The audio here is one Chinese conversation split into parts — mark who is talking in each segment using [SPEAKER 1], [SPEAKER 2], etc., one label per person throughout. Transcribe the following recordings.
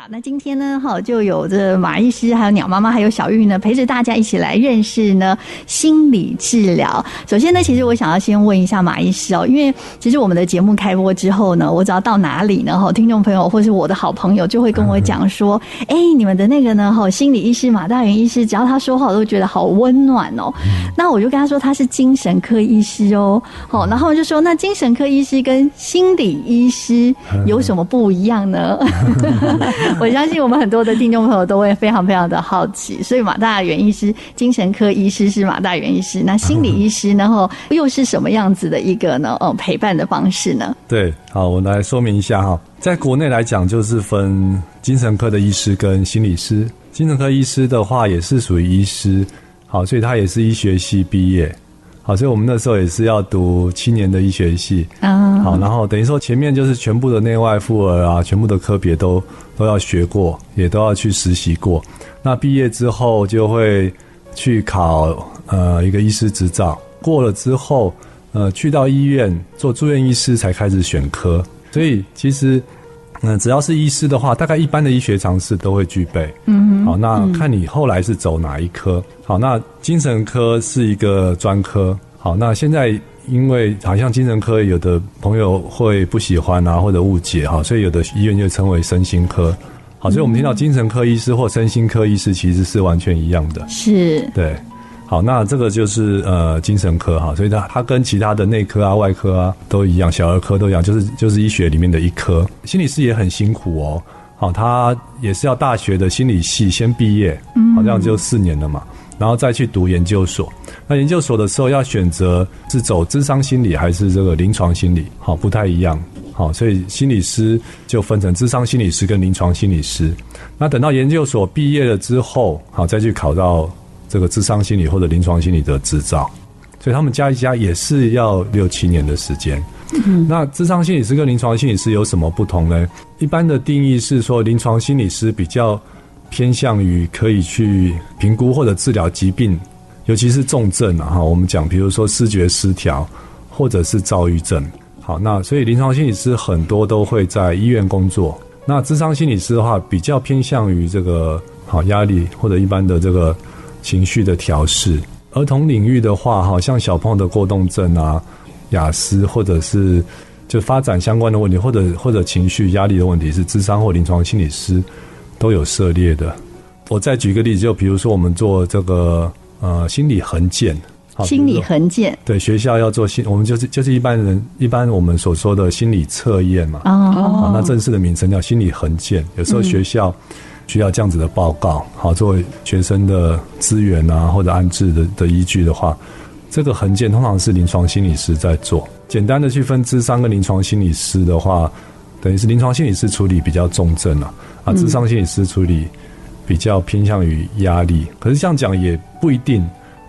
[SPEAKER 1] 好，那今天呢，哈，就有这马医师，还有鸟妈妈，还有小玉呢，陪着大家一起来认识呢心理治疗。首先呢，其实我想要先问一下马医师哦，因为其实我们的节目开播之后呢，我只要到哪里呢，哈，听众朋友或是我的好朋友就会跟我讲说，哎，你们的那个呢，哈，心理医师马大元医师，只要他说话，我都觉得好温暖哦。那我就跟他说他是精神科医师哦，好，然后我就说那精神科医师跟心理医师有什么不一样呢？我相信我们很多的听众朋友都会非常非常的好奇，所以马大元医师，精神科医师是马大元医师，那心理医师然？后又是什么样子的一个呢？哦，陪伴的方式呢？
[SPEAKER 2] 对，好，我来说明一下哈，在国内来讲，就是分精神科的医师跟心理师。精神科医师的话，也是属于医师，好，所以他也是医学系毕业。好，所以我们那时候也是要读七年的医学系啊。好，然后等于说前面就是全部的内外妇儿啊，全部的科别都都要学过，也都要去实习过。那毕业之后就会去考呃一个医师执照，过了之后呃去到医院做住院医师才开始选科。所以其实嗯、呃、只要是医师的话，大概一般的医学常识都会具备。嗯，好，那看你后来是走哪一科。好，那精神科是一个专科。好，那现在因为好像精神科有的朋友会不喜欢啊，或者误解哈，所以有的医院就称为身心科。好，所以我们听到精神科医师或身心科医师其实是完全一样的。
[SPEAKER 1] 是，
[SPEAKER 2] 对。好，那这个就是呃精神科哈，所以它它跟其他的内科啊、外科啊都一样，小儿科都一样，就是就是医学里面的一科。心理师也很辛苦哦。好，他也是要大学的心理系先毕业，好像就四年了嘛，然后再去读研究所。那研究所的时候要选择是走智商心理还是这个临床心理，好，不太一样。好，所以心理师就分成智商心理师跟临床心理师。那等到研究所毕业了之后，好，再去考到这个智商心理或者临床心理的执照。所以他们加一加也是要六七年的时间。嗯，那智商心理师跟临床心理师有什么不同呢？一般的定义是说，临床心理师比较偏向于可以去评估或者治疗疾病，尤其是重症啊哈。我们讲，比如说视觉失调或者是躁郁症。好，那所以临床心理师很多都会在医院工作。那智商心理师的话，比较偏向于这个好压力或者一般的这个情绪的调试。儿童领域的话，好像小朋友的过动症啊。雅思或者是就发展相关的问题，或者或者情绪压力的问题，是智商或临床心理师都有涉猎的。我再举个例子，就比如说我们做这个呃心理横件，
[SPEAKER 1] 心理横件，
[SPEAKER 2] 对，学校要做心，我们就是就是一般人一般我们所说的心理测验嘛。哦，那正式的名称叫心理横件。有时候学校需要这样子的报告，好，作为学生的资源啊或者安置的的依据的话。这个横件通常是临床心理师在做。简单的去分咨商跟临床心理师的话，等于是临床心理师处理比较重症了，啊，咨商心理师处理比较偏向于压力。可是这样讲也不一定，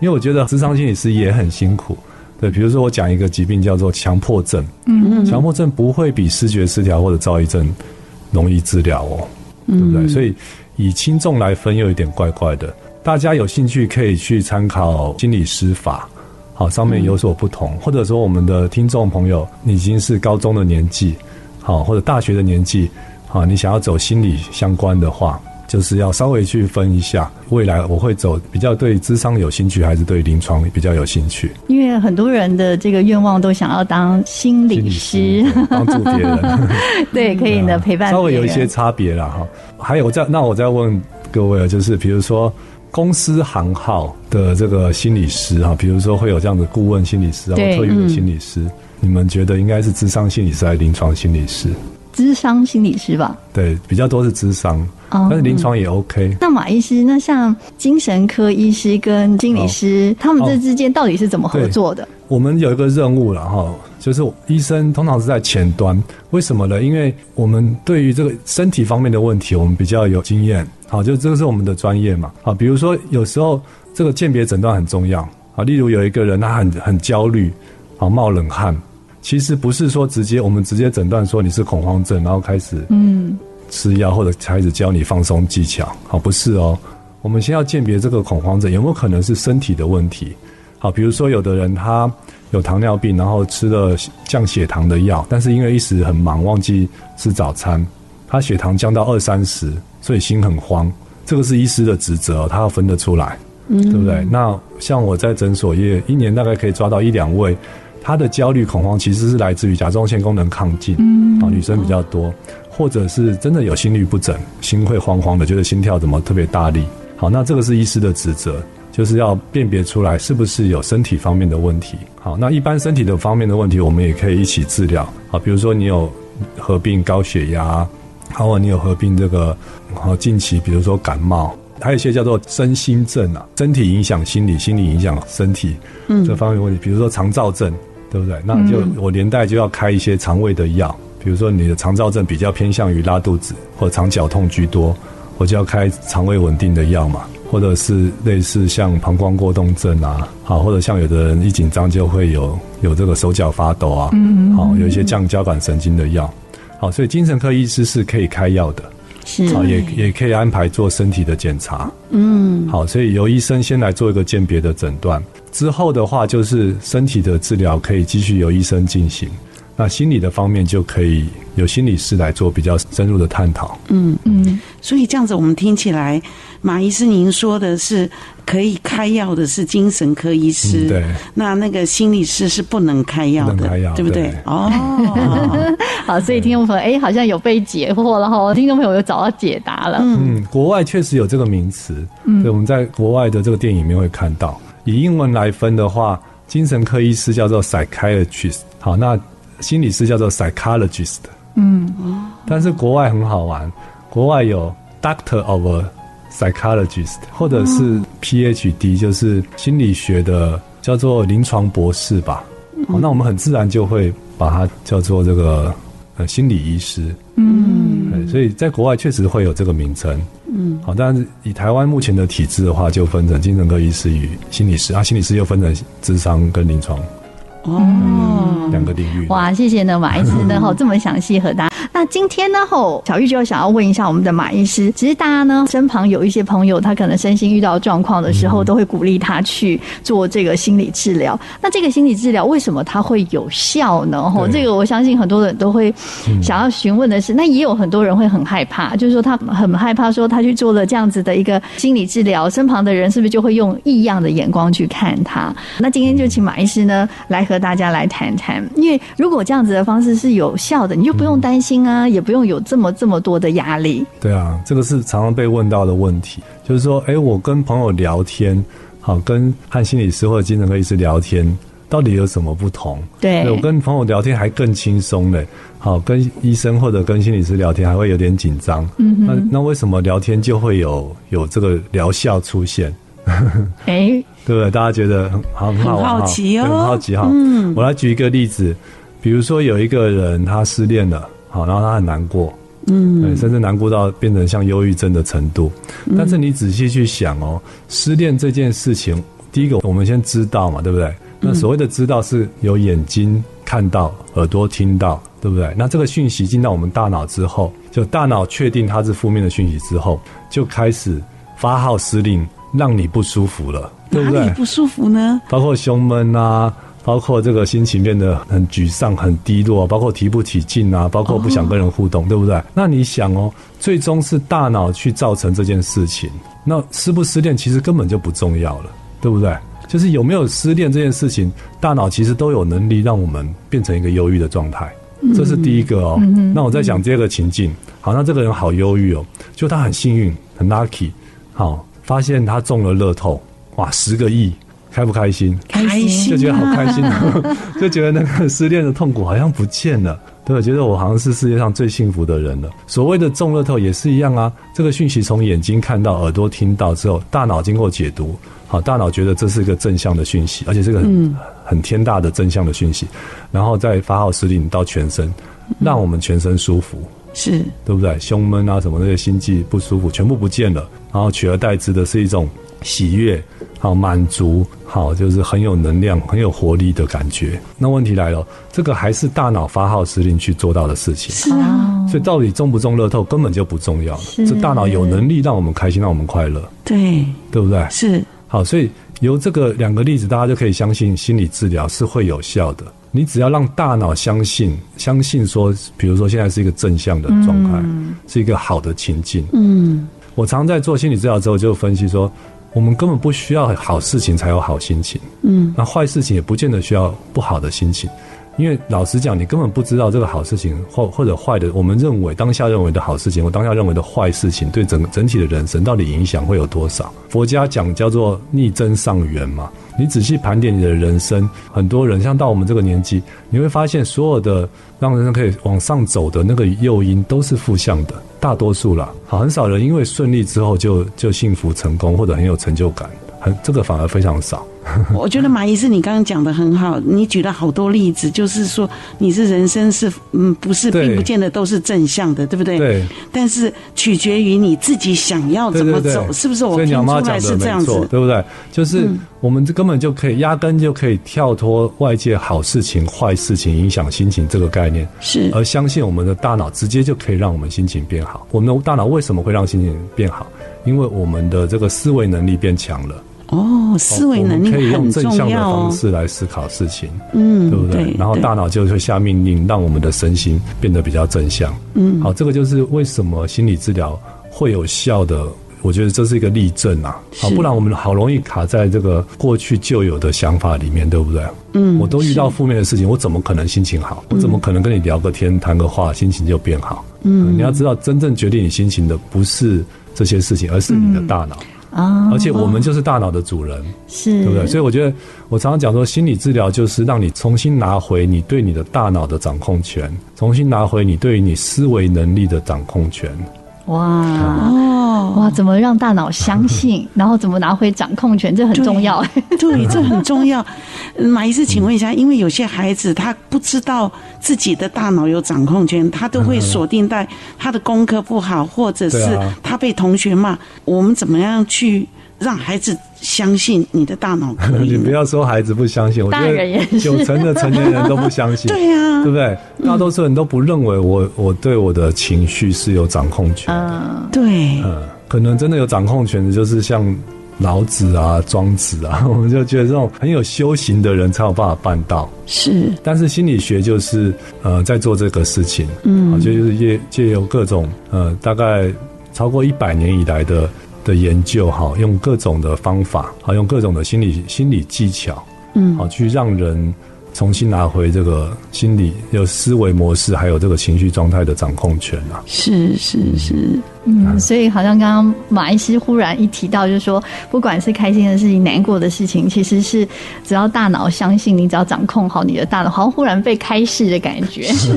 [SPEAKER 2] 因为我觉得咨商心理师也很辛苦。对，比如说我讲一个疾病叫做强迫症，嗯嗯，强迫症不会比视觉失调或者躁郁症容易治疗哦，对不对？所以以轻重来分又有点怪怪的。大家有兴趣可以去参考心理师法。好，上面有所不同，嗯、或者说我们的听众朋友你已经是高中的年纪，好，或者大学的年纪，好，你想要走心理相关的话，就是要稍微去分一下，未来我会走比较对智商有兴趣，还是对临床比较有兴趣？
[SPEAKER 1] 因为很多人的这个愿望都想要当心理师，
[SPEAKER 2] 帮助别人，
[SPEAKER 1] 对，可以呢陪伴，
[SPEAKER 2] 稍微有一些差别了哈。还有我再那我再问各位，就是比如说。公司行号的这个心理师哈，比如说会有这样的顾问心理师啊，或特约的心理师，你们觉得应该是智商心理师还是临床心理师？
[SPEAKER 1] 智商心理师吧。
[SPEAKER 2] 对，比较多是智商，哦、但是临床也 OK。
[SPEAKER 1] 那马医师，那像精神科医师跟心理师，哦、他们这之间到底是怎么合作的？
[SPEAKER 2] 我们有一个任务了哈，就是医生通常是在前端，为什么呢？因为我们对于这个身体方面的问题，我们比较有经验。好，就这个是我们的专业嘛。好，比如说有时候这个鉴别诊断很重要。啊，例如有一个人他很很焦虑，啊冒冷汗，其实不是说直接我们直接诊断说你是恐慌症，然后开始嗯吃药或者开始教你放松技巧。好，不是哦，我们先要鉴别这个恐慌症有没有可能是身体的问题。好，比如说有的人他有糖尿病，然后吃了降血糖的药，但是因为一时很忙忘记吃早餐。他血糖降到二三十，所以心很慌，这个是医师的职责，他要分得出来，嗯，对不对？那像我在诊所业，一年大概可以抓到一两位，他的焦虑恐慌其实是来自于甲状腺功能亢进，嗯，啊，女生比较多，或者是真的有心律不整，心会慌慌的，觉得心跳怎么特别大力。好，那这个是医师的职责，就是要辨别出来是不是有身体方面的问题。好，那一般身体的方面的问题，我们也可以一起治疗。好，比如说你有合并高血压，或者你有合并这个，好近期比如说感冒，还有一些叫做身心症啊，身体影响心理，心理影响身体，嗯，这方面问题，比如说肠燥症，对不对？那就我连带就要开一些肠胃的药，比如说你的肠燥症比较偏向于拉肚子或肠绞痛居多。我就要开肠胃稳定的药嘛，或者是类似像膀胱过动症啊，好，或者像有的人一紧张就会有有这个手脚发抖啊，嗯，好，有一些降交感神经的药，好，所以精神科医师是可以开药的，是，好，也也可以安排做身体的检查，嗯，好，所以由医生先来做一个鉴别的诊断，之后的话就是身体的治疗可以继续由医生进行。那心理的方面就可以由心理师来做比较深入的探讨。
[SPEAKER 3] 嗯嗯，所以这样子我们听起来，马医师您说的是可以开药的是精神科医师，
[SPEAKER 2] 嗯、对，
[SPEAKER 3] 那那个心理师是不能开药的，开药对不对？对哦，
[SPEAKER 1] 好，所以听众朋友，哎，好像有被解惑了哈，听众朋友有找到解答了。
[SPEAKER 2] 嗯，国外确实有这个名词，嗯，所以我们在国外的这个电影里面会看到，以英文来分的话，精神科医师叫做 psychiatrist。好，那心理师叫做 psychologist，嗯，但是国外很好玩，国外有 doctor of a psychologist，或者是 PhD，就是心理学的叫做临床博士吧。好，那我们很自然就会把它叫做这个呃心理医师，嗯，所以在国外确实会有这个名称，嗯，好，但是以台湾目前的体制的话，就分成精神科医师与心理师啊，心理师又分成智商跟临床。
[SPEAKER 1] 哦，
[SPEAKER 2] 两个领域。
[SPEAKER 1] 哇，谢谢呢，马医师呢，吼这么详细和大家。那今天呢，吼小玉就想要问一下我们的马医师，其实大家呢身旁有一些朋友，他可能身心遇到状况的时候，都会鼓励他去做这个心理治疗。那这个心理治疗为什么它会有效呢？吼，这个我相信很多人都会想要询问的是。那也有很多人会很害怕，就是说他很害怕，说他去做了这样子的一个心理治疗，身旁的人是不是就会用异样的眼光去看他？那今天就请马医师呢来。和大家来谈谈，因为如果这样子的方式是有效的，你就不用担心啊，嗯、也不用有这么这么多的压力。
[SPEAKER 2] 对啊，这个是常常被问到的问题，就是说，哎、欸，我跟朋友聊天，好，跟和心理师或者精神科医师聊天，到底有什么不同？
[SPEAKER 1] 对，
[SPEAKER 2] 我跟朋友聊天还更轻松嘞，好，跟医生或者跟心理师聊天还会有点紧张。嗯哼，那那为什么聊天就会有有这个疗效出现？哎、欸。对不对？大家觉得很好，很好玩，
[SPEAKER 3] 很好奇哦，
[SPEAKER 2] 很好奇哈。嗯，我来举一个例子，比如说有一个人他失恋了，好，然后他很难过，嗯，甚至难过到变成像忧郁症的程度。但是你仔细去想哦，失恋这件事情，第一个我们先知道嘛，对不对？那所谓的知道是有眼睛看到，耳朵听到，对不对？那这个讯息进到我们大脑之后，就大脑确定它是负面的讯息之后，就开始发号施令，让你不舒服了。对不对？
[SPEAKER 3] 哪里不舒服呢？
[SPEAKER 2] 包括胸闷啊，包括这个心情变得很沮丧、很低落，包括提不起劲啊，包括不想跟人互动，哦、对不对？那你想哦，最终是大脑去造成这件事情。那失不失恋其实根本就不重要了，对不对？就是有没有失恋这件事情，大脑其实都有能力让我们变成一个忧郁的状态。这是第一个哦。嗯、那我在讲第二个情境，好，那这个人好忧郁哦，就他很幸运，很 lucky，好，发现他中了乐透。哇，十个亿，开不开心？
[SPEAKER 3] 开心，
[SPEAKER 2] 就觉得好开心，就觉得那个失恋的痛苦好像不见了，对吧？觉得我好像是世界上最幸福的人了。所谓的中乐透也是一样啊，这个讯息从眼睛看到、耳朵听到之后，大脑经过解读，好，大脑觉得这是一个正向的讯息，而且是个很、嗯、很天大的正向的讯息，然后再发号施令到全身，让我们全身舒服，
[SPEAKER 3] 是
[SPEAKER 2] 对不对？胸闷啊，什么那些心悸不舒服全部不见了，然后取而代之的是一种。喜悦，好满足，好就是很有能量、很有活力的感觉。那问题来了，这个还是大脑发号施令去做到的事情。
[SPEAKER 3] 是啊，
[SPEAKER 2] 所以到底中不中乐透根本就不重要了。这大脑有能力让我们开心，让我们快乐。
[SPEAKER 3] 对，
[SPEAKER 2] 对不对？
[SPEAKER 3] 是。
[SPEAKER 2] 好，所以由这个两个例子，大家就可以相信心理治疗是会有效的。你只要让大脑相信，相信说，比如说现在是一个正向的状态，嗯、是一个好的情境。
[SPEAKER 3] 嗯，
[SPEAKER 2] 我常在做心理治疗之后，就分析说，我们根本不需要好事情才有好心情。
[SPEAKER 3] 嗯，
[SPEAKER 2] 那坏事情也不见得需要不好的心情。因为老实讲，你根本不知道这个好事情或或者坏的，我们认为当下认为的好事情，或当下认为的坏事情，对整整体的人生到底影响会有多少？佛家讲叫做逆增上缘嘛。你仔细盘点你的人生，很多人像到我们这个年纪，你会发现所有的让人生可以往上走的那个诱因都是负向的，大多数啦。好，很少人因为顺利之后就就幸福成功或者很有成就感，很这个反而非常少。
[SPEAKER 3] 我觉得马医师，你刚刚讲的很好，你举了好多例子，就是说你是人生是嗯，不是并不见得都是正向的，对不对？
[SPEAKER 2] 对。
[SPEAKER 3] 但是取决于你自己想要怎么走，
[SPEAKER 2] 对对对，
[SPEAKER 3] 是不是？我听出来是这样子，
[SPEAKER 2] 对不对？就是我们根本就可以压根就可以跳脱外界好事情、坏事情影响心情这个概念，
[SPEAKER 3] 是
[SPEAKER 2] 而相信我们的大脑直接就可以让我们心情变好。我们的大脑为什么会让心情变好？因为我们的这个思维能力变强了。
[SPEAKER 3] 哦，思维能力很重要。可以用正向的
[SPEAKER 2] 方式来思考事情，
[SPEAKER 3] 嗯，
[SPEAKER 2] 对不对？对，然后大脑就会下命令，让我们的身心变得比较正向。
[SPEAKER 3] 嗯，
[SPEAKER 2] 好，这个就是为什么心理治疗会有效的。我觉得这是一个例证啊，好，不然我们好容易卡在这个过去旧有的想法里面，对不对？
[SPEAKER 3] 嗯，
[SPEAKER 2] 我都遇到负面的事情，我怎么可能心情好？我怎么可能跟你聊个天、谈个话，心情就变好？
[SPEAKER 3] 嗯，
[SPEAKER 2] 你要知道，真正决定你心情的不是这些事情，而是你的大脑。
[SPEAKER 1] 啊！
[SPEAKER 2] 而且我们就是大脑的主人，
[SPEAKER 1] 是
[SPEAKER 2] 对不对？所以我觉得，我常常讲说，心理治疗就是让你重新拿回你对你的大脑的掌控权，重新拿回你对于你思维能力的掌控权。
[SPEAKER 1] 哇哦哇！怎么让大脑相信，然后怎么拿回掌控权，这很重要。
[SPEAKER 3] 对，对，这很重要。马医师，请问一下，因为有些孩子他不知道自己的大脑有掌控权，他都会锁定在他的功课不好，或者是他被同学骂。我们怎么样去让孩子相信你的大脑可以？
[SPEAKER 2] 你不要说孩子不相信，我觉得九成的成年人都不相信。
[SPEAKER 3] 对呀、啊，
[SPEAKER 2] 对不对？大多数人都不认为我我对我的情绪是有掌控权。
[SPEAKER 1] 嗯，
[SPEAKER 3] 对，
[SPEAKER 2] 嗯，可能真的有掌控权的，就是像老子啊、庄子啊，我们就觉得这种很有修行的人才有办法办到。
[SPEAKER 3] 是，
[SPEAKER 2] 但是心理学就是呃，在做这个事情，
[SPEAKER 3] 嗯，
[SPEAKER 2] 就是借借由各种呃，大概超过一百年以来的。的研究哈，用各种的方法，好用各种的心理心理技巧，
[SPEAKER 3] 嗯，
[SPEAKER 2] 好去让人重新拿回这个心理有思维模式，还有这个情绪状态的掌控权啊。
[SPEAKER 3] 是是是。
[SPEAKER 1] 嗯，所以好像刚刚马医师忽然一提到，就是说，不管是开心的事情、难过的事情，其实是只要大脑相信你，只要掌控好你的大脑，好像忽然被开示的感觉。
[SPEAKER 3] 是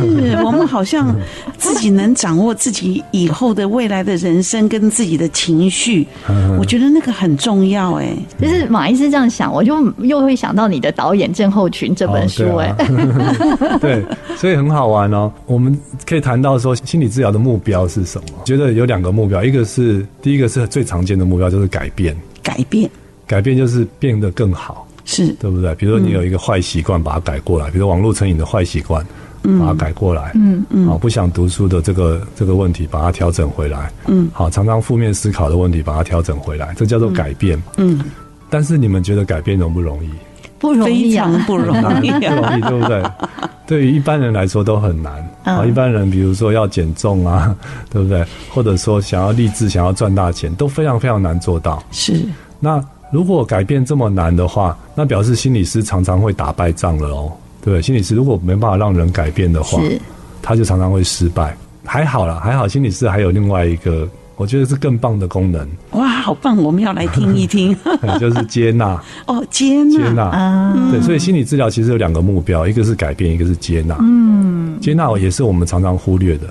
[SPEAKER 3] 我们好像自己能掌握自己以后的未来的人生跟自己的情绪，我觉得那个很重要。哎，
[SPEAKER 1] 就是马医师这样想，我就又会想到你的导演症候群这本书。哎、
[SPEAKER 2] 哦，对，对，所以很好玩哦。我们可以谈到说，心理治疗的目标是什么？觉得有两。两个目标，一个是第一个是最常见的目标，就是改变。
[SPEAKER 3] 改变，
[SPEAKER 2] 改变就是变得更好，
[SPEAKER 3] 是
[SPEAKER 2] 对不对？比如说你有一个坏习惯，把它改过来；比如说网络成瘾的坏习惯，把它改过来。
[SPEAKER 1] 嗯嗯，
[SPEAKER 2] 好，不想读书的这个这个问题，把它调整回来。
[SPEAKER 3] 嗯，
[SPEAKER 2] 好，常常负面思考的问题，把它调整回来，这叫做改变。
[SPEAKER 3] 嗯，
[SPEAKER 2] 但是你们觉得改变容不容易？
[SPEAKER 1] 不容易啊，
[SPEAKER 3] 不容易，
[SPEAKER 2] 不容易，对不对？对于一般人来说都很难。啊，一般人比如说要减重啊，对不对？或者说想要励志、想要赚大钱，都非常非常难做到。
[SPEAKER 3] 是。
[SPEAKER 2] 那如果改变这么难的话，那表示心理师常常会打败仗了哦。对，心理师如果没办法让人改变的话，他就常常会失败。还好啦，还好，心理师还有另外一个。我觉得是更棒的功能。
[SPEAKER 3] 哇，好棒！我们要来听一听。
[SPEAKER 2] 就是接纳
[SPEAKER 3] 哦，接纳，
[SPEAKER 2] 接纳
[SPEAKER 1] 啊。
[SPEAKER 2] 对，所以心理治疗其实有两个目标，一个是改变，一个是接纳。
[SPEAKER 1] 嗯，
[SPEAKER 2] 接纳也是我们常常忽略的。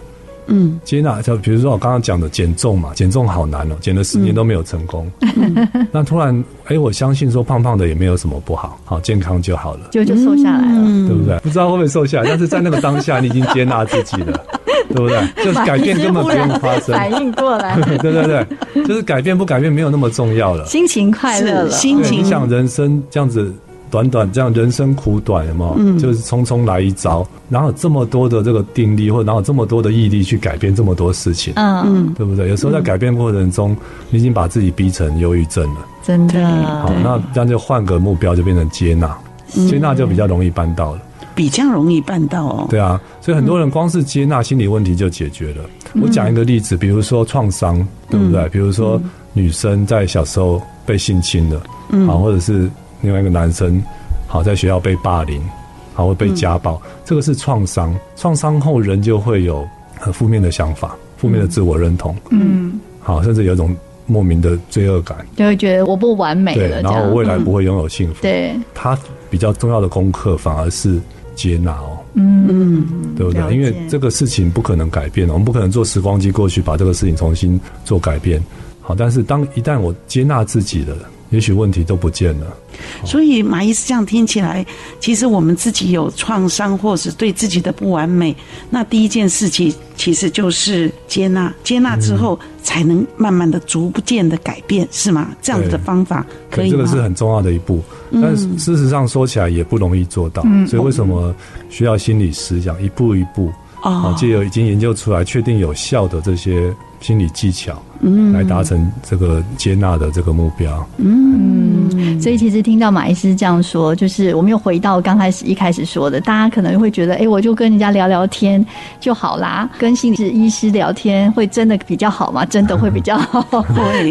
[SPEAKER 3] 嗯，
[SPEAKER 2] 接纳就比如说我刚刚讲的减重嘛，减重好难哦，减了十年都没有成功。
[SPEAKER 3] 嗯、
[SPEAKER 2] 那突然，哎、欸，我相信说胖胖的也没有什么不好，好健康就好了，
[SPEAKER 1] 就就瘦下来了，
[SPEAKER 3] 嗯、
[SPEAKER 2] 对不对？不知道会不会瘦下来，但是在那个当下，你已经接纳自己了。对不对？就是改变根本不用发生，
[SPEAKER 1] 反应过来。
[SPEAKER 2] 对对对，就是改变不改变没有那么重要了。
[SPEAKER 1] 心情快乐了，
[SPEAKER 3] 心情。
[SPEAKER 2] 你想人生这样子短短这样人生苦短，有没有？
[SPEAKER 3] 嗯，
[SPEAKER 2] 就是匆匆来一遭，哪有这么多的这个定力，或者哪有这么多的毅力去改变这么多事情？
[SPEAKER 1] 嗯嗯，
[SPEAKER 2] 对不对？有时候在改变过程中，你已经把自己逼成忧郁症了。
[SPEAKER 1] 真的。
[SPEAKER 2] 好，那这样就换个目标，就变成接纳，接纳就比较容易办到了。
[SPEAKER 3] 比较容易办到哦。
[SPEAKER 2] 对啊，所以很多人光是接纳心理问题就解决了。嗯、我讲一个例子，比如说创伤，对不对？嗯、比如说女生在小时候被性侵了，嗯，或者是另外一个男生，好在学校被霸凌，好会被家暴，嗯、这个是创伤。创伤后人就会有很负面的想法，负面的自我认同，嗯，好，甚至有一种。莫名的罪恶感，
[SPEAKER 1] 就会觉得我不完美了，
[SPEAKER 2] 对，然后我未来不会拥有幸福。
[SPEAKER 1] 嗯、对，
[SPEAKER 2] 他比较重要的功课反而是接纳哦，嗯嗯，对不对？因为这个事情不可能改变，我们不可能坐时光机过去把这个事情重新做改变。好，但是当一旦我接纳自己了。也许问题都不见了，
[SPEAKER 3] 所以马医师这样听起来，其实我们自己有创伤，或是对自己的不完美，那第一件事情其实就是接纳，接纳之后才能慢慢的、逐渐的改变，是吗？这样子的方法可以吗？
[SPEAKER 2] 这个是很重要的一步，但事实上说起来也不容易做到，所以为什么需要心理师讲一步一步啊？借由已经研究出来、确定有效的这些。心理技巧，嗯，来达成这个接纳的这个目标，
[SPEAKER 1] 嗯，所以其实听到马医师这样说，就是我们又回到刚开始一开始说的，大家可能会觉得，哎、欸，我就跟人家聊聊天就好啦，跟心理师医师聊天会真的比较好吗？真的会比较好？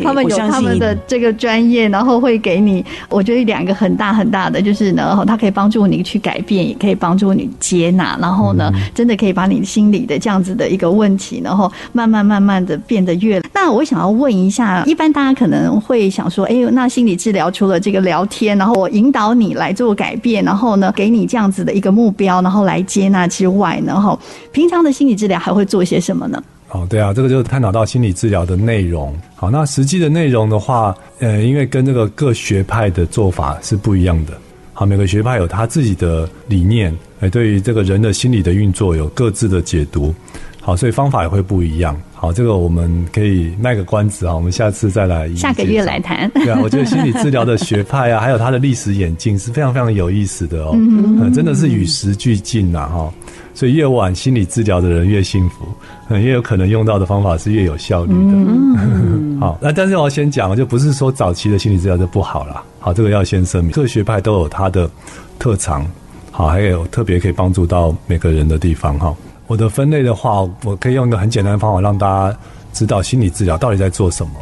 [SPEAKER 1] 他们有他们的这个专业，然后会给你，我觉得两个很大很大的就是呢，他可以帮助你去改变，也可以帮助你接纳，然后呢，真的可以把你心里的这样子的一个问题，然后慢慢慢慢的。变得越……那我想要问一下，一般大家可能会想说，哎，那心理治疗除了这个聊天，然后我引导你来做改变，然后呢，给你这样子的一个目标，然后来接纳之外，然后平常的心理治疗还会做些什么呢？
[SPEAKER 2] 哦，对啊，这个就是探讨到心理治疗的内容。好，那实际的内容的话，呃，因为跟这个各学派的做法是不一样的。好，每个学派有他自己的理念，哎，对于这个人的心理的运作有各自的解读。好，所以方法也会不一样。好，这个我们可以卖个关子啊，我们下次再来。
[SPEAKER 1] 下个月来谈。
[SPEAKER 2] 对啊，我觉得心理治疗的学派啊，还有它的历史演进是非常非常有意思的哦。嗯，嗯，真的是与时俱进呐哈。所以越晚心理治疗的人越幸福，嗯，越有可能用到的方法是越有效率的。嗯，好，那但是我要先讲，就不是说早期的心理治疗就不好了。好，这个要先声明，各学派都有它的特长，好，还有特别可以帮助到每个人的地方哈。我的分类的话，我可以用一个很简单的方法让大家知道心理治疗到底在做什么。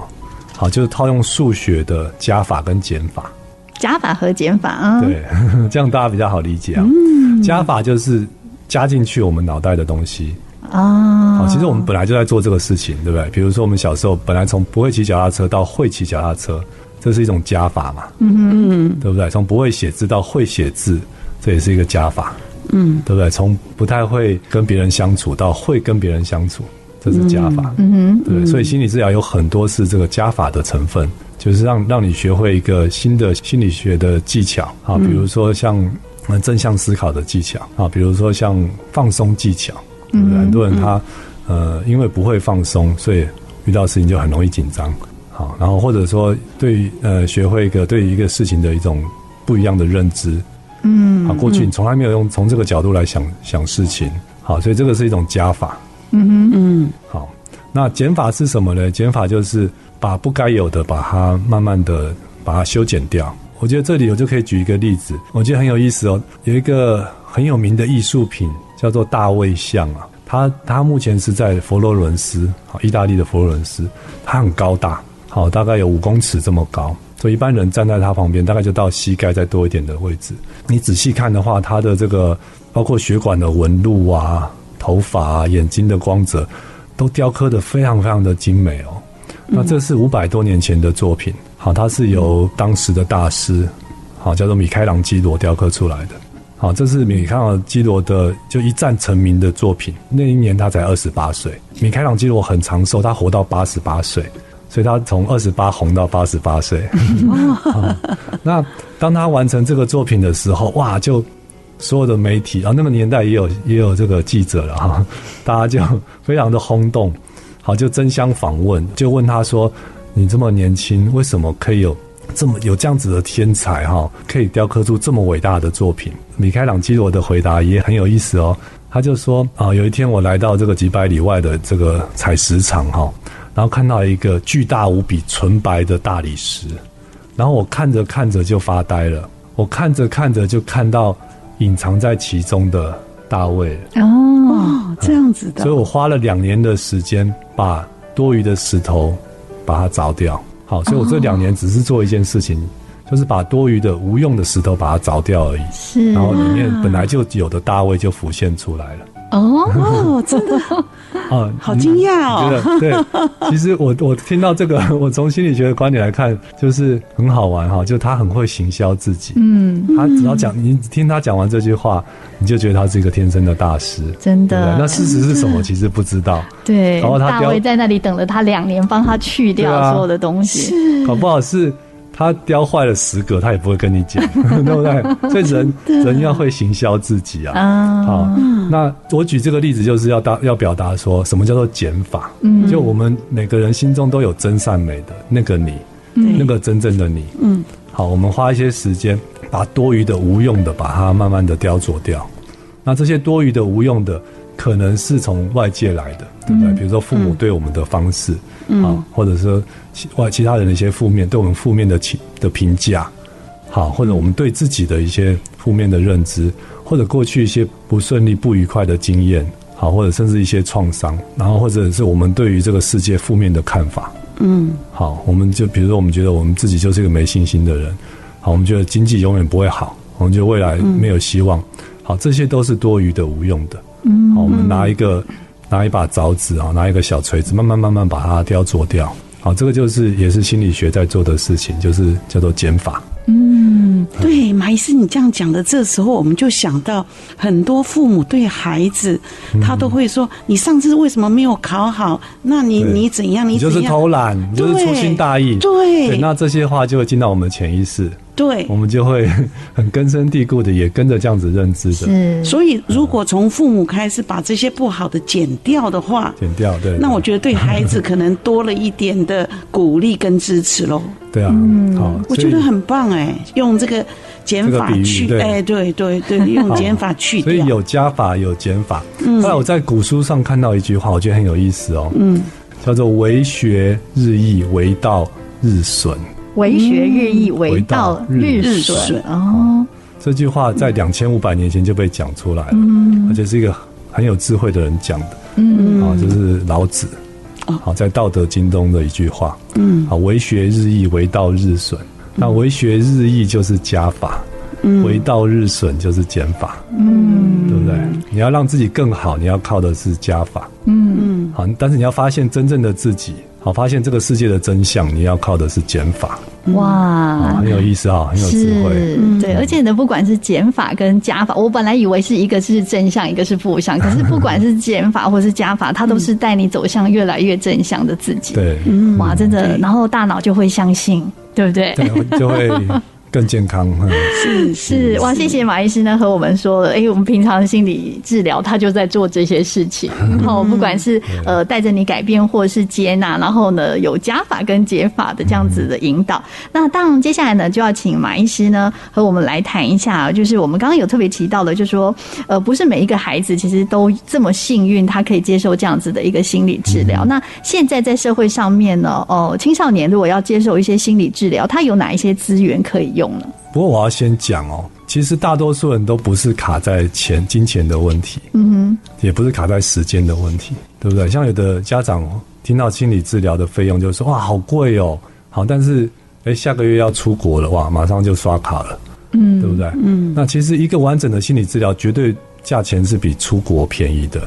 [SPEAKER 2] 好，就是套用数学的加法跟减法。
[SPEAKER 1] 加法和减法啊。
[SPEAKER 2] 对，这样大家比较好理解啊。嗯。加法就是加进去我们脑袋的东西啊。好，其实我们本来就在做这个事情，对不对？比如说我们小时候本来从不会骑脚踏车到会骑脚踏车，这是一种加法嘛。嗯嗯。对不对？从不会写字到会写字，这也是一个加法。嗯，对不对？从不太会跟别人相处到会跟别人相处，这是加法。嗯哼，对，所以心理治疗有很多是这个加法的成分，就是让让你学会一个新的心理学的技巧啊，比如说像正向思考的技巧啊，比如说像放松技巧。对不对？很多人他呃，因为不会放松，所以遇到事情就很容易紧张。好，然后或者说对于呃，学会一个对于一个事情的一种不一样的认知。嗯，好，过去你从来没有用从这个角度来想想事情，好，所以这个是一种加法。嗯哼，嗯，好，那减法是什么呢？减法就是把不该有的，把它慢慢的把它修剪掉。我觉得这里我就可以举一个例子，我觉得很有意思哦。有一个很有名的艺术品叫做大卫像啊，它它目前是在佛罗伦斯，好，意大利的佛罗伦斯，它很高大，好，大概有五公尺这么高。所以一般人站在他旁边，大概就到膝盖再多一点的位置。你仔细看的话，他的这个包括血管的纹路啊、头发啊、眼睛的光泽，都雕刻得非常非常的精美哦。那这是五百多年前的作品，好，它是由当时的大师，好，叫做米开朗基罗雕刻出来的。好，这是米开朗基罗的就一战成名的作品。那一年他才二十八岁。米开朗基罗很长寿，他活到八十八岁。所以他从二十八红到八十八岁。那当他完成这个作品的时候，哇，就所有的媒体啊，那个年代也有也有这个记者了哈，大家就非常的轰动，好，就争相访问，就问他说：“你这么年轻，为什么可以有这么有这样子的天才哈，可以雕刻出这么伟大的作品？”米开朗基罗的回答也很有意思哦，他就说：“啊，有一天我来到这个几百里外的这个采石场哈。”然后看到一个巨大无比、纯白的大理石，然后我看着看着就发呆了。我看着看着就看到隐藏在其中的大卫。
[SPEAKER 3] 哦，这样子的。
[SPEAKER 2] 所以我花了两年的时间，把多余的石头把它凿掉。好，所以我这两年只是做一件事情，就是把多余的无用的石头把它凿掉而已。
[SPEAKER 1] 是，
[SPEAKER 2] 然后里面本来就有的大卫就浮现出来了。
[SPEAKER 1] 哦
[SPEAKER 3] 哦，真的。
[SPEAKER 2] 哦，
[SPEAKER 3] 好惊讶哦！
[SPEAKER 2] 对，其实我 我听到这个，我从心理学的观点来看，就是很好玩哈，就他很会行销自己。嗯，他只要讲，你听他讲完这句话，你就觉得他是一个天生的大师，
[SPEAKER 1] 真的。
[SPEAKER 2] 那事实是什么？其实不知道。
[SPEAKER 1] 对，
[SPEAKER 2] 然后他
[SPEAKER 1] 大卫在那里等了他两年，帮他去掉所有的东西，
[SPEAKER 2] 搞不好是。他雕坏了十个，他也不会跟你讲，对不对？所以人 人要会行销自己啊。好，那我举这个例子，就是要大要表达说什么叫做减法。嗯，就我们每个人心中都有真善美的那个你，那个真正的你。嗯，好，我们花一些时间，把多余的、无用的，把它慢慢的雕琢掉。那这些多余的、无用的，可能是从外界来的，对不对？比如说父母对我们的方式。啊，或者说其外其他人的一些负面，对我们负面的评的评价，好，或者我们对自己的一些负面的认知，或者过去一些不顺利、不愉快的经验，好，或者甚至一些创伤，然后或者是我们对于这个世界负面的看法，嗯，好，我们就比如说我们觉得我们自己就是一个没信心的人，好，我们觉得经济永远不会好，我们觉得未来没有希望，好，这些都是多余的、无用的，嗯，好，我们拿一个。拿一把凿子啊，拿一个小锤子，慢慢慢慢把它雕琢掉。好，这个就是也是心理学在做的事情，就是叫做减法。
[SPEAKER 3] 嗯，对，马医师，你这样讲的，这时候我们就想到很多父母对孩子，他都会说：“你上次为什么没有考好？那你你怎样？你
[SPEAKER 2] 就是偷懒，你就是粗心大意。”对，那这些话就会进到我们的潜意识。
[SPEAKER 3] 对，
[SPEAKER 2] 我们就会很根深蒂固的，也跟着这样子认知的。
[SPEAKER 3] 是，所以如果从父母开始把这些不好的减掉的话，
[SPEAKER 2] 减掉，对，
[SPEAKER 3] 那我觉得对孩子可能多了一点的鼓励跟支持喽。
[SPEAKER 2] 对啊，嗯好，
[SPEAKER 3] 我觉得很棒哎，用这个减法去，哎，对对对，用减法去。
[SPEAKER 2] 所以有加法，有减法。后来我在古书上看到一句话，我觉得很有意思哦，嗯，叫做“为学日益，为道日损”。
[SPEAKER 1] 为学日益，为道日损。哦，
[SPEAKER 2] 这句话在两千五百年前就被讲出来了，嗯，而且是一个很有智慧的人讲的，嗯，啊，就是老子，好，在《道德经》中的一句话，嗯，啊，为学日益，为道日损。那为学日益就是加法，嗯，为道日损就是减法，嗯，对不对？你要让自己更好，你要靠的是加法，嗯嗯，好，但是你要发现真正的自己。好，发现这个世界的真相，你要靠的是减法。
[SPEAKER 1] 哇，
[SPEAKER 2] 很有意思啊，很有智慧。
[SPEAKER 1] 对，而且呢，不管是减法跟加法，我本来以为是一个是正向，一个是负向，可是不管是减法或是加法，它都是带你走向越来越正向的自己。
[SPEAKER 2] 对，
[SPEAKER 1] 哇，真的，然后大脑就会相信，对不对？
[SPEAKER 2] 对，就会。更健康，
[SPEAKER 1] 是是哇！谢谢马医师呢，和我们说了，哎，我们平常心理治疗，他就在做这些事情。然后不管是呃带着你改变，或是接纳，然后呢有加法跟减法的这样子的引导。那当然，接下来呢就要请马医师呢和我们来谈一下，就是我们刚刚有特别提到的，就是说呃不是每一个孩子其实都这么幸运，他可以接受这样子的一个心理治疗。那现在在社会上面呢，哦，青少年如果要接受一些心理治疗，他有哪一些资源可以用？用了。
[SPEAKER 2] 不过我要先讲哦，其实大多数人都不是卡在钱、金钱的问题，嗯哼，也不是卡在时间的问题，对不对？像有的家长听到心理治疗的费用，就说哇，好贵哦，好，但是哎，下个月要出国了，哇，马上就刷卡了，嗯，对不对？嗯，那其实一个完整的心理治疗，绝对价钱是比出国便宜的，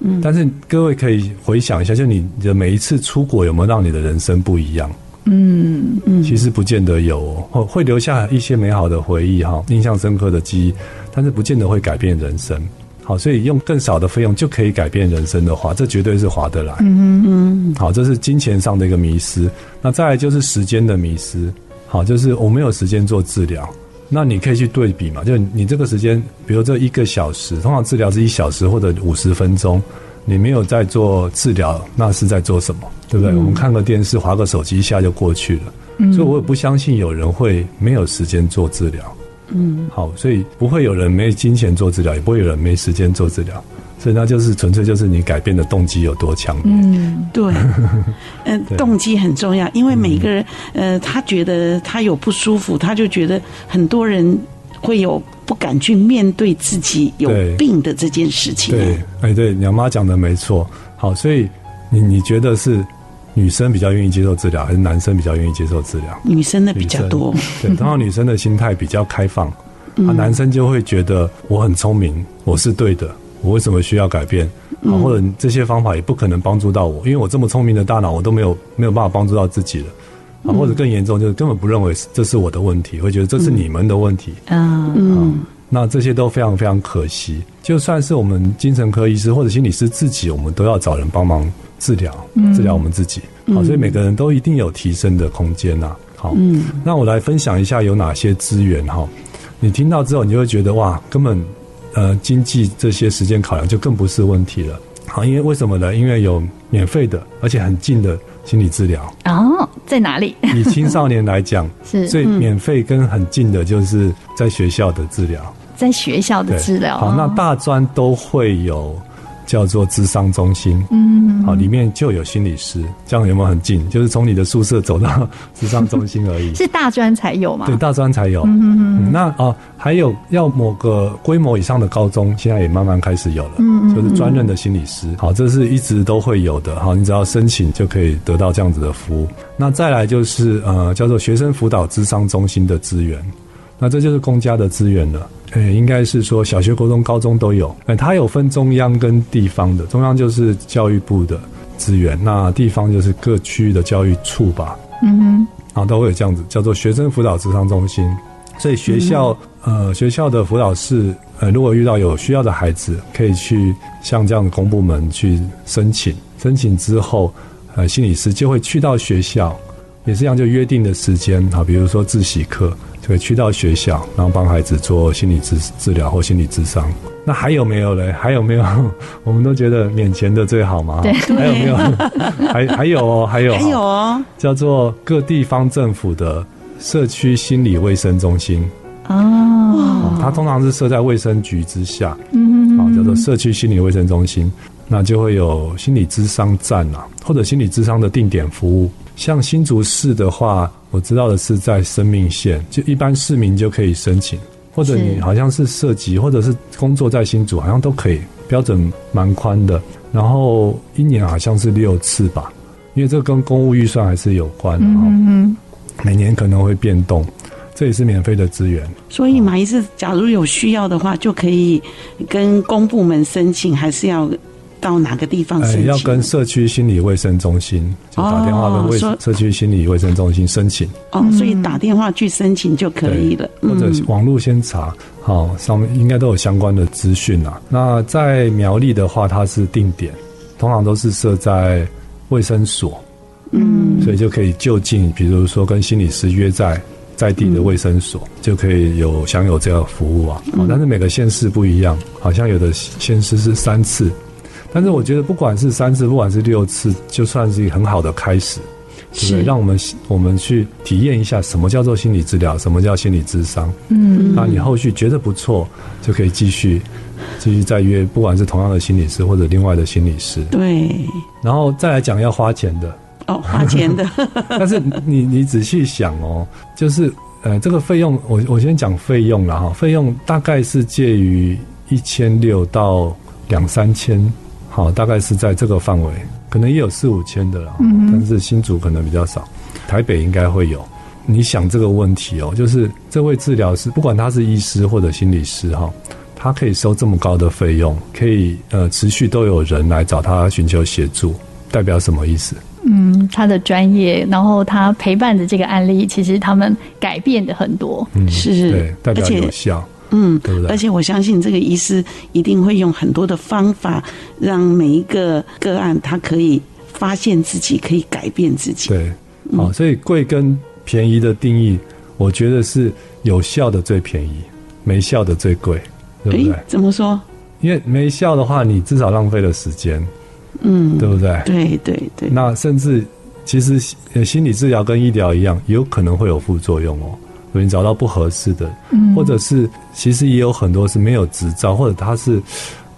[SPEAKER 2] 嗯，但是各位可以回想一下，就你的每一次出国，有没有让你的人生不一样？嗯嗯，其实不见得有，会会留下一些美好的回忆哈，印象深刻的记忆，但是不见得会改变人生。好，所以用更少的费用就可以改变人生的话，这绝对是划得来。嗯嗯，好，这是金钱上的一个迷失。那再来就是时间的迷失。好，就是我没有时间做治疗，那你可以去对比嘛，就你这个时间，比如这一个小时，通常治疗是一小时或者五十分钟。你没有在做治疗，那是在做什么？对不对？嗯、我们看个电视，划个手机，一下就过去了。嗯、所以我也不相信有人会没有时间做治疗。嗯，好，所以不会有人没金钱做治疗，也不会有人没时间做治疗。所以那就是纯粹就是你改变的动机有多强烈。
[SPEAKER 3] 嗯，对，嗯，动机很重要，因为每个人，呃，他觉得他有不舒服，他就觉得很多人会有不敢去面对自己有病的这件事情。
[SPEAKER 2] 对，哎，对，娘妈讲的没错。好，所以你你觉得是女生比较愿意接受治疗，还是男生比较愿意接受治疗？
[SPEAKER 3] 女生的比较多。
[SPEAKER 2] 对，通常女生的心态比较开放，啊，男生就会觉得我很聪明，我是对的，我为什么需要改变？啊，或者这些方法也不可能帮助到我，因为我这么聪明的大脑，我都没有没有办法帮助到自己了。啊，或者更严重，就是根本不认为这是我的问题，会觉得这是你们的问题。
[SPEAKER 1] 嗯
[SPEAKER 2] 嗯，那这些都非常非常可惜。就算是我们精神科医师或者心理师自己，我们都要找人帮忙治疗，治疗我们自己。好，所以每个人都一定有提升的空间呐。好，嗯，那我来分享一下有哪些资源哈。你听到之后，你就会觉得哇，根本呃经济这些时间考量就更不是问题了。好，因为为什么呢？因为有免费的，而且很近的心理治疗。
[SPEAKER 1] 哦，在哪里？
[SPEAKER 2] 以青少年来讲，是最免费跟很近的，就是在学校的治疗。
[SPEAKER 1] 在学校的治疗。
[SPEAKER 2] 好，那大专都会有。叫做智商中心，嗯，好，里面就有心理师，这样有没有很近？就是从你的宿舍走到智商中心而已。
[SPEAKER 1] 是大专才有吗？
[SPEAKER 2] 对，大专才有。嗯嗯。那啊，还有要某个规模以上的高中，现在也慢慢开始有了，嗯，就是专任的心理师。好，这是一直都会有的。好，你只要申请就可以得到这样子的服务。那再来就是呃，叫做学生辅导智商中心的资源。那这就是公家的资源了。呃，应该是说小学、国中、高中都有。呃，它有分中央跟地方的，中央就是教育部的资源，那地方就是各区域的教育处吧。嗯哼，然后都会有这样子，叫做学生辅导职商中心。所以学校，嗯、呃，学校的辅导室，呃，如果遇到有需要的孩子，可以去向这样的公部门去申请。申请之后，呃，心理师就会去到学校，也是一样，就约定的时间啊，比如说自习课。去到学校，然后帮孩子做心理治治疗或心理咨商。那还有没有嘞？还有没有？我们都觉得免钱的最好嘛。
[SPEAKER 1] 对，
[SPEAKER 2] 还有没有？还还有哦，还有
[SPEAKER 3] 还有哦，
[SPEAKER 2] 叫做各地方政府的社区心理卫生中心
[SPEAKER 1] 哦。
[SPEAKER 2] 它通常是设在卫生局之下，嗯，好，叫做社区心理卫生中心。那就会有心理咨商站啊，或者心理咨商的定点服务。像新竹市的话，我知道的是在生命线，就一般市民就可以申请，或者你好像是涉及，或者是工作在新竹，好像都可以，标准蛮宽的。然后一年好像是六次吧，因为这跟公务预算还是有关的哈。嗯，每年可能会变动，这也是免费的资源。
[SPEAKER 3] 所以马医师，假如有需要的话，就可以跟公部门申请，还是要？到哪个地方申请？
[SPEAKER 2] 呃，要跟社区心理卫生中心就打电话跟卫社区心理卫生中心申请。
[SPEAKER 3] 哦，所以打电话去申请就可以了，
[SPEAKER 2] 或者网络先查，好，上面应该都有相关的资讯啦。那在苗栗的话，它是定点，通常都是设在卫生所，嗯，所以就可以就近，比如说跟心理师约在在地的卫生所，就可以有享有这个服务啊。但是每个县市不一样，好像有的县市是三次。但是我觉得，不管是三次，不管是六次，就算是一个很好的开始，是，对，让我们我们去体验一下什么叫做心理治疗，什么叫心理智商。嗯，那你后续觉得不错，就可以继续继续再约，不管是同样的心理师或者另外的心理师。
[SPEAKER 3] 对，
[SPEAKER 2] 然后再来讲要花钱的
[SPEAKER 3] 哦，花钱的。
[SPEAKER 2] 但是你你仔细想哦，就是呃，这个费用，我我先讲费用了哈，费用大概是介于一千六到两三千。好，大概是在这个范围，可能也有四五千的了，嗯，但是新竹可能比较少，台北应该会有。你想这个问题哦，就是这位治疗师，不管他是医师或者心理师哈，他可以收这么高的费用，可以呃持续都有人来找他寻求协助，代表什么意思？
[SPEAKER 1] 嗯，他的专业，然后他陪伴的这个案例，其实他们改变的很多，
[SPEAKER 2] 嗯，
[SPEAKER 3] 是，
[SPEAKER 2] 对，代表有效。
[SPEAKER 3] 嗯，对对，而且我相信这个医师一定会用很多的方法，让每一个个案他可以发现自己，可以改变自己。
[SPEAKER 2] 对，好，所以贵跟便宜的定义，我觉得是有效的最便宜，没效的最贵，对不对？
[SPEAKER 3] 怎么说？
[SPEAKER 2] 因为没效的话，你至少浪费了时间，嗯，对不对？
[SPEAKER 3] 对对对。
[SPEAKER 2] 那甚至其实心理治疗跟医疗一样，有可能会有副作用哦。你找到不合适的，或者是其实也有很多是没有执照，或者他是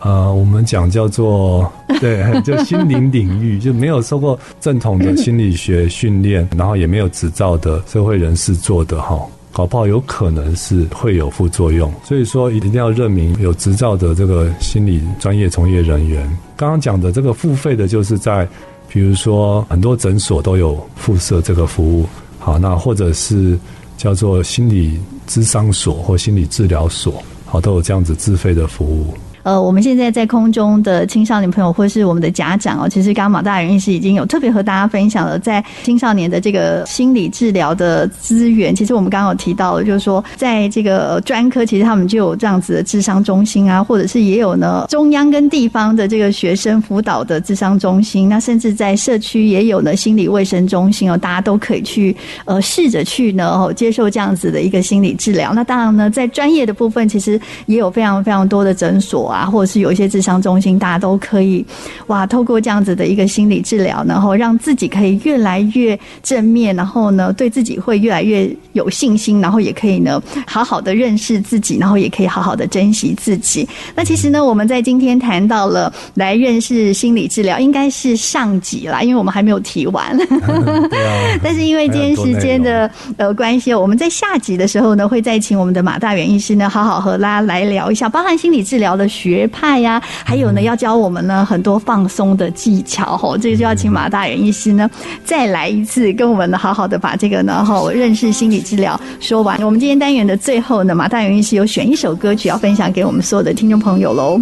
[SPEAKER 2] 呃，我们讲叫做 对，就心灵领域就没有受过正统的心理学训练，然后也没有执照的社会人士做的哈，搞不好有可能是会有副作用。所以说，一定要认明有执照的这个心理专业从业人员。刚刚讲的这个付费的，就是在比如说很多诊所都有附设这个服务。好，那或者是叫做心理咨商所或心理治疗所，好，都有这样子自费的服务。
[SPEAKER 1] 呃，我们现在在空中的青少年朋友，或是我们的家长哦，其实刚刚马大人医师已经有特别和大家分享了，在青少年的这个心理治疗的资源。其实我们刚刚有提到，就是说，在这个专科，其实他们就有这样子的智商中心啊，或者是也有呢中央跟地方的这个学生辅导的智商中心，那甚至在社区也有呢心理卫生中心哦，大家都可以去呃试着去呢哦接受这样子的一个心理治疗。那当然呢，在专业的部分，其实也有非常非常多的诊所。或者是有一些智商中心，大家都可以哇，透过这样子的一个心理治疗，然后让自己可以越来越正面，然后呢，对自己会越来越有信心，然后也可以呢，好好的认识自己，然后也可以好好的珍惜自己。那其实呢，我们在今天谈到了来认识心理治疗，应该是上集啦，因为我们还没有提完。对啊。但是因为今天时间的呃关系，我们在下集的时候呢，会再请我们的马大元医师呢，好好和大家来聊一下，包含心理治疗的。学派呀、啊，还有呢，要教我们呢很多放松的技巧吼，这个就要请马大元医师呢再来一次，跟我们呢好好的把这个呢吼认识心理治疗说完。我们今天单元的最后呢，马大元医师有选一首歌曲要分享给我们所有的听众朋友喽。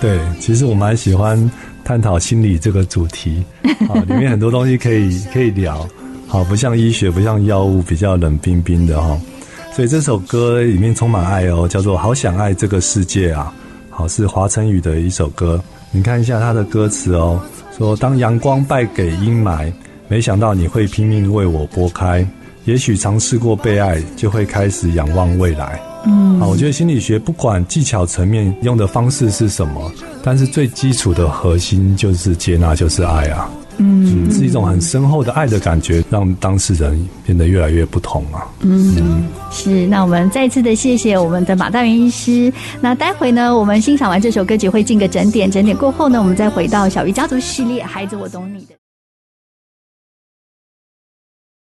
[SPEAKER 2] 对，其实我蛮喜欢探讨心理这个主题，啊，里面很多东西可以可以聊，好，不像医学，不像药物，比较冷冰冰的哈。所以这首歌里面充满爱哦，叫做《好想爱这个世界》啊。好，是华晨宇的一首歌，你看一下他的歌词哦，说当阳光败给阴霾，没想到你会拼命为我拨开，也许尝试过被爱，就会开始仰望未来。嗯，好，我觉得心理学不管技巧层面用的方式是什么，但是最基础的核心就是接纳，就是爱啊。嗯，是一种很深厚的爱的感觉，让当事人变得越来越不同啊。嗯，嗯
[SPEAKER 1] 是。那我们再次的谢谢我们的马大元医师。那待会呢，我们欣赏完这首歌曲会进个整点，整点过后呢，我们再回到小鱼家族系列《孩子，我懂你的》。